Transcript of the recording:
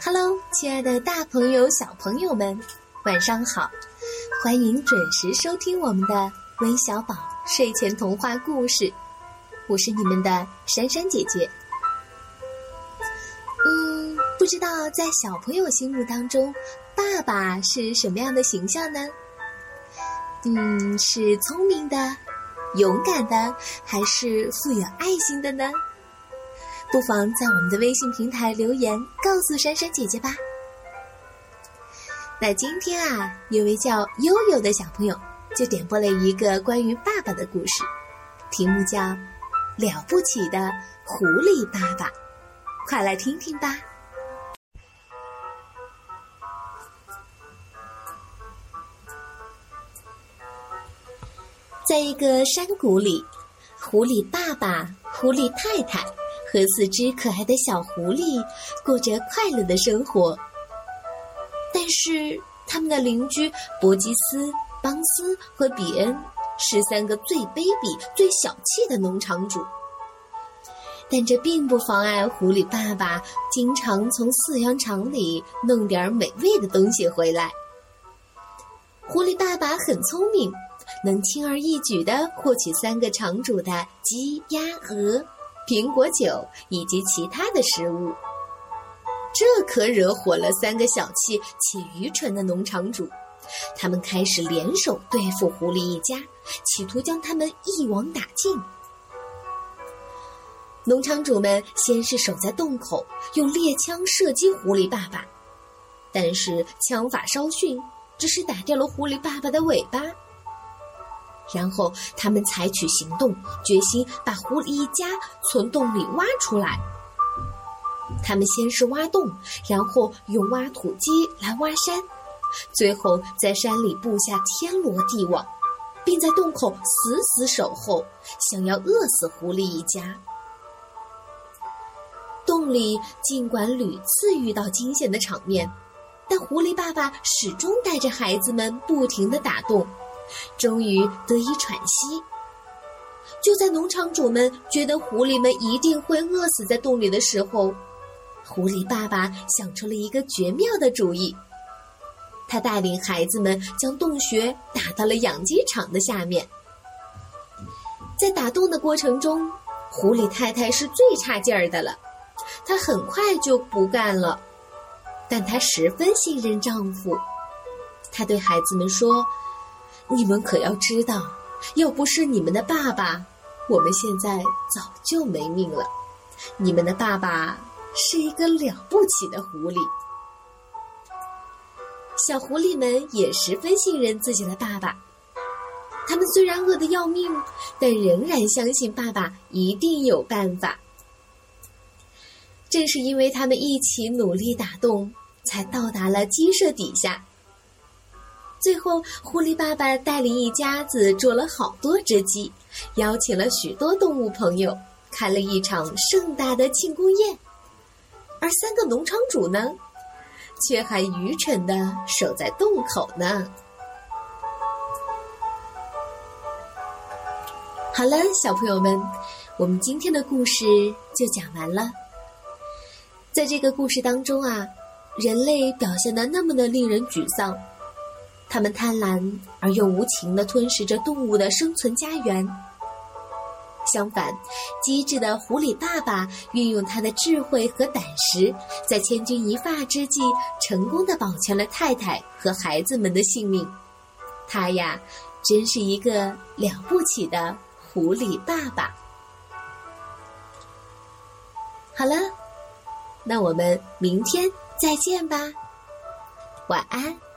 Hello，亲爱的大朋友、小朋友们，晚上好！欢迎准时收听我们的微小宝睡前童话故事，我是你们的珊珊姐姐。嗯，不知道在小朋友心目当中，爸爸是什么样的形象呢？嗯，是聪明的、勇敢的，还是富有爱心的呢？不妨在我们的微信平台留言，告诉珊珊姐姐吧。那今天啊，有位叫悠悠的小朋友就点播了一个关于爸爸的故事，题目叫《了不起的狐狸爸爸》，快来听听吧。在一个山谷里，狐狸爸爸、狐狸太太。和四只可爱的小狐狸过着快乐的生活，但是他们的邻居伯吉斯、邦斯和比恩是三个最卑鄙、最小气的农场主。但这并不妨碍狐狸爸爸经常从饲养场里弄点美味的东西回来。狐狸爸爸很聪明，能轻而易举地获取三个场主的鸡、鸭、鹅。苹果酒以及其他的食物，这可惹火了三个小气且愚蠢的农场主。他们开始联手对付狐狸一家，企图将他们一网打尽。农场主们先是守在洞口，用猎枪射击狐狸爸爸，但是枪法稍逊，只是打掉了狐狸爸爸的尾巴。然后他们采取行动，决心把狐狸一家从洞里挖出来。他们先是挖洞，然后用挖土机来挖山，最后在山里布下天罗地网，并在洞口死死守候，想要饿死狐狸一家。洞里尽管屡次遇到惊险的场面，但狐狸爸爸始终带着孩子们不停地打洞。终于得以喘息。就在农场主们觉得狐狸们一定会饿死在洞里的时候，狐狸爸爸想出了一个绝妙的主意。他带领孩子们将洞穴打到了养鸡场的下面。在打洞的过程中，狐狸太太是最差劲儿的了，她很快就不干了。但她十分信任丈夫，她对孩子们说。你们可要知道，要不是你们的爸爸，我们现在早就没命了。你们的爸爸是一个了不起的狐狸。小狐狸们也十分信任自己的爸爸，他们虽然饿得要命，但仍然相信爸爸一定有办法。正是因为他们一起努力打洞，才到达了鸡舍底下。最后，狐狸爸爸带领一家子捉了好多只鸡，邀请了许多动物朋友，开了一场盛大的庆功宴。而三个农场主呢，却还愚蠢的守在洞口呢。好了，小朋友们，我们今天的故事就讲完了。在这个故事当中啊，人类表现的那么的令人沮丧。他们贪婪而又无情地吞噬着动物的生存家园。相反，机智的狐狸爸爸运用他的智慧和胆识，在千钧一发之际，成功的保全了太太和孩子们的性命。他呀，真是一个了不起的狐狸爸爸。好了，那我们明天再见吧，晚安。